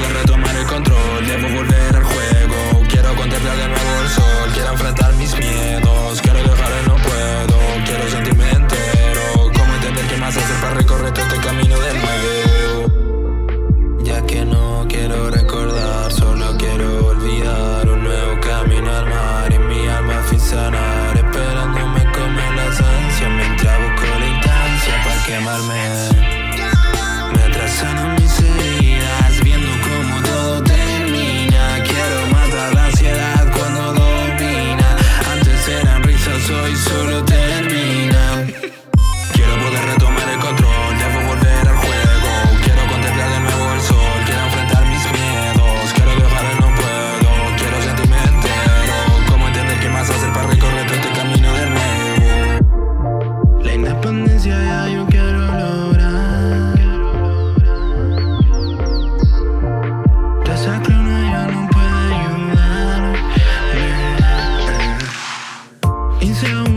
que retomar el control, debo volver al juego. Quiero contemplar de nuevo el sol, quiero enfrentar mis miedos, quiero dejar el no puedo, quiero sentirme entero. Cómo entender qué más hacer para recorrer todo este camino de nuevo. Ya que no quiero recordar, solo quiero olvidar un nuevo camino al mar y mi alma fin sanar, esperándome como las ansias mientras busco la instancia para quemarme. tell